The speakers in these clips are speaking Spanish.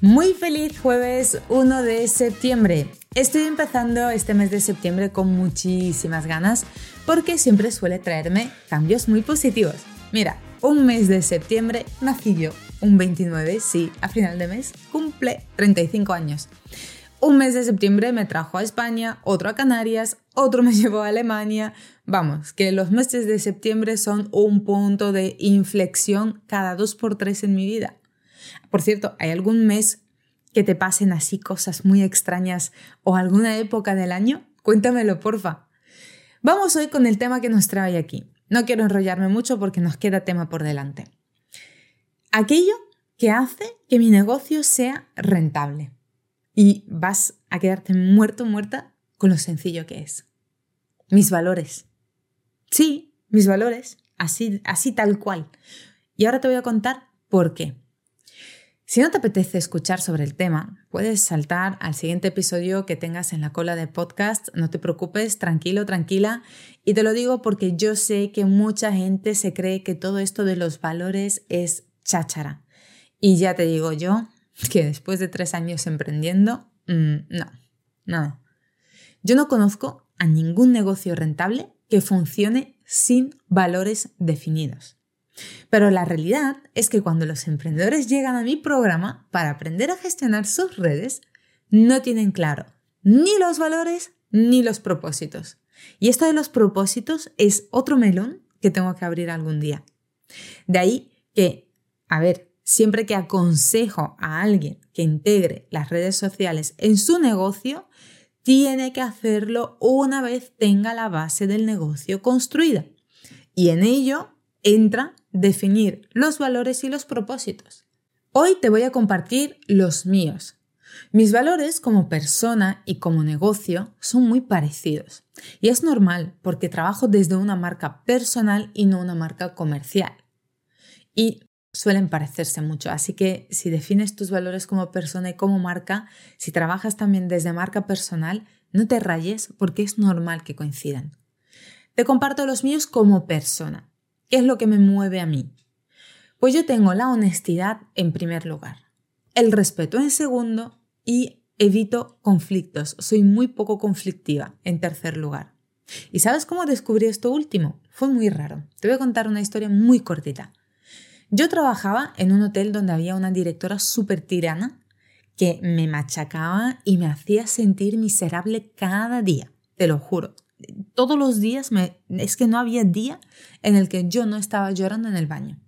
Muy feliz jueves 1 de septiembre. Estoy empezando este mes de septiembre con muchísimas ganas porque siempre suele traerme cambios muy positivos. Mira, un mes de septiembre nací yo, un 29, sí, a final de mes cumple 35 años. Un mes de septiembre me trajo a España, otro a Canarias, otro me llevó a Alemania. Vamos, que los meses de septiembre son un punto de inflexión cada dos por tres en mi vida. Por cierto, ¿hay algún mes que te pasen así cosas muy extrañas o alguna época del año? Cuéntamelo, porfa. Vamos hoy con el tema que nos trae aquí. No quiero enrollarme mucho porque nos queda tema por delante. Aquello que hace que mi negocio sea rentable. Y vas a quedarte muerto, muerta con lo sencillo que es. Mis valores. Sí, mis valores. Así, así tal cual. Y ahora te voy a contar por qué. Si no te apetece escuchar sobre el tema, puedes saltar al siguiente episodio que tengas en la cola de podcast. No te preocupes, tranquilo, tranquila. Y te lo digo porque yo sé que mucha gente se cree que todo esto de los valores es cháchara. Y ya te digo yo que después de tres años emprendiendo, mm, no, no. Yo no conozco a ningún negocio rentable que funcione sin valores definidos. Pero la realidad es que cuando los emprendedores llegan a mi programa para aprender a gestionar sus redes, no tienen claro ni los valores ni los propósitos. Y esto de los propósitos es otro melón que tengo que abrir algún día. De ahí que, a ver, siempre que aconsejo a alguien que integre las redes sociales en su negocio, tiene que hacerlo una vez tenga la base del negocio construida. Y en ello entra definir los valores y los propósitos. Hoy te voy a compartir los míos. Mis valores como persona y como negocio son muy parecidos. Y es normal porque trabajo desde una marca personal y no una marca comercial. Y suelen parecerse mucho. Así que si defines tus valores como persona y como marca, si trabajas también desde marca personal, no te rayes porque es normal que coincidan. Te comparto los míos como persona. ¿Qué es lo que me mueve a mí? Pues yo tengo la honestidad en primer lugar, el respeto en segundo y evito conflictos. Soy muy poco conflictiva en tercer lugar. ¿Y sabes cómo descubrí esto último? Fue muy raro. Te voy a contar una historia muy cortita. Yo trabajaba en un hotel donde había una directora súper tirana que me machacaba y me hacía sentir miserable cada día, te lo juro todos los días me, es que no había día en el que yo no estaba llorando en el baño.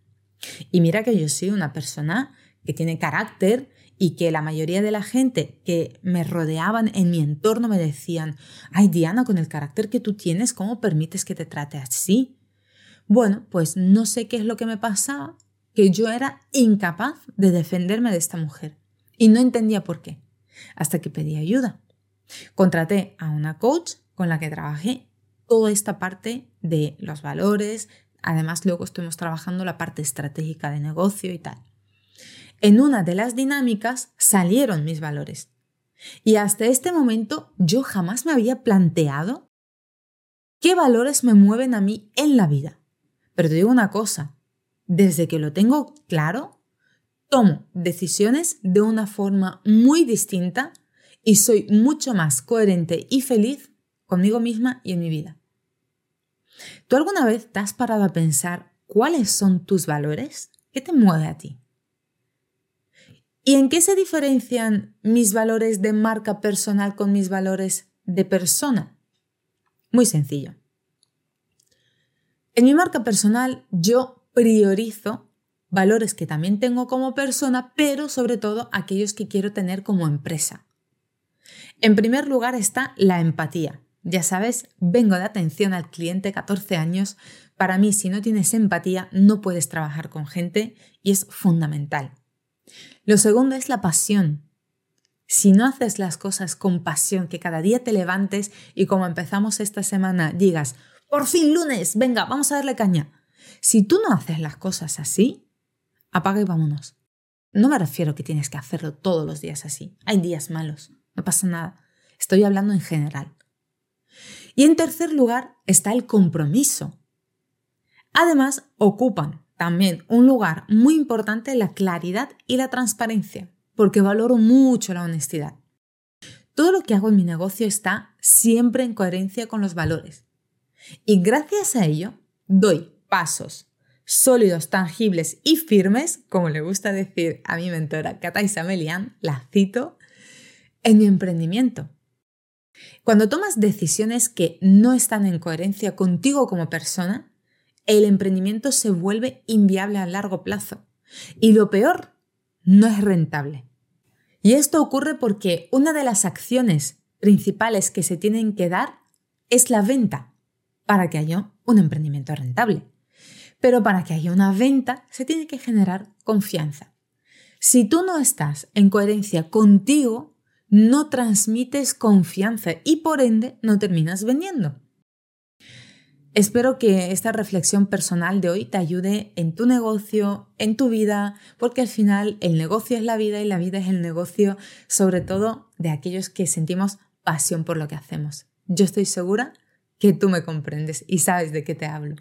Y mira que yo soy una persona que tiene carácter y que la mayoría de la gente que me rodeaban en mi entorno me decían, ay Diana, con el carácter que tú tienes, ¿cómo permites que te trate así? Bueno, pues no sé qué es lo que me pasaba, que yo era incapaz de defenderme de esta mujer. Y no entendía por qué, hasta que pedí ayuda. Contraté a una coach con la que trabajé toda esta parte de los valores, además luego estuvimos trabajando la parte estratégica de negocio y tal. En una de las dinámicas salieron mis valores. Y hasta este momento yo jamás me había planteado qué valores me mueven a mí en la vida. Pero te digo una cosa, desde que lo tengo claro, tomo decisiones de una forma muy distinta y soy mucho más coherente y feliz conmigo misma y en mi vida. ¿Tú alguna vez te has parado a pensar cuáles son tus valores? ¿Qué te mueve a ti? ¿Y en qué se diferencian mis valores de marca personal con mis valores de persona? Muy sencillo. En mi marca personal yo priorizo valores que también tengo como persona, pero sobre todo aquellos que quiero tener como empresa. En primer lugar está la empatía. Ya sabes, vengo de atención al cliente 14 años. Para mí, si no tienes empatía, no puedes trabajar con gente y es fundamental. Lo segundo es la pasión. Si no haces las cosas con pasión, que cada día te levantes y como empezamos esta semana digas, por fin lunes, venga, vamos a darle caña. Si tú no haces las cosas así, apaga y vámonos. No me refiero que tienes que hacerlo todos los días así. Hay días malos, no pasa nada. Estoy hablando en general. Y en tercer lugar está el compromiso. Además, ocupan también un lugar muy importante la claridad y la transparencia, porque valoro mucho la honestidad. Todo lo que hago en mi negocio está siempre en coherencia con los valores. Y gracias a ello, doy pasos sólidos, tangibles y firmes, como le gusta decir a mi mentora Kataisa Melian, la cito, en mi emprendimiento. Cuando tomas decisiones que no están en coherencia contigo como persona, el emprendimiento se vuelve inviable a largo plazo. Y lo peor, no es rentable. Y esto ocurre porque una de las acciones principales que se tienen que dar es la venta para que haya un emprendimiento rentable. Pero para que haya una venta se tiene que generar confianza. Si tú no estás en coherencia contigo, no transmites confianza y por ende no terminas vendiendo. Espero que esta reflexión personal de hoy te ayude en tu negocio, en tu vida, porque al final el negocio es la vida y la vida es el negocio, sobre todo de aquellos que sentimos pasión por lo que hacemos. Yo estoy segura que tú me comprendes y sabes de qué te hablo.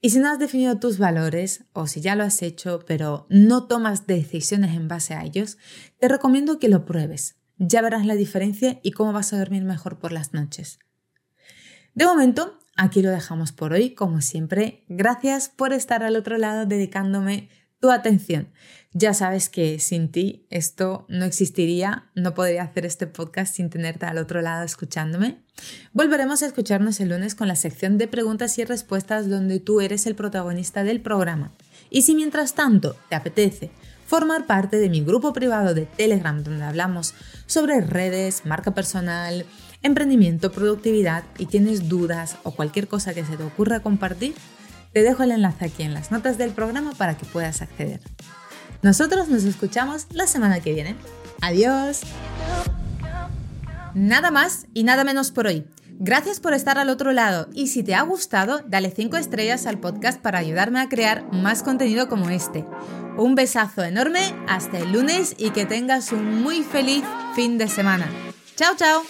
Y si no has definido tus valores o si ya lo has hecho pero no tomas decisiones en base a ellos, te recomiendo que lo pruebes. Ya verás la diferencia y cómo vas a dormir mejor por las noches. De momento, aquí lo dejamos por hoy. Como siempre, gracias por estar al otro lado dedicándome tu atención. Ya sabes que sin ti esto no existiría, no podría hacer este podcast sin tenerte al otro lado escuchándome. Volveremos a escucharnos el lunes con la sección de preguntas y respuestas donde tú eres el protagonista del programa. Y si mientras tanto te apetece formar parte de mi grupo privado de Telegram donde hablamos sobre redes, marca personal, emprendimiento, productividad y tienes dudas o cualquier cosa que se te ocurra compartir, te dejo el enlace aquí en las notas del programa para que puedas acceder. Nosotros nos escuchamos la semana que viene. Adiós. Nada más y nada menos por hoy. Gracias por estar al otro lado y si te ha gustado, dale 5 estrellas al podcast para ayudarme a crear más contenido como este. Un besazo enorme, hasta el lunes y que tengas un muy feliz fin de semana. Chao, chao.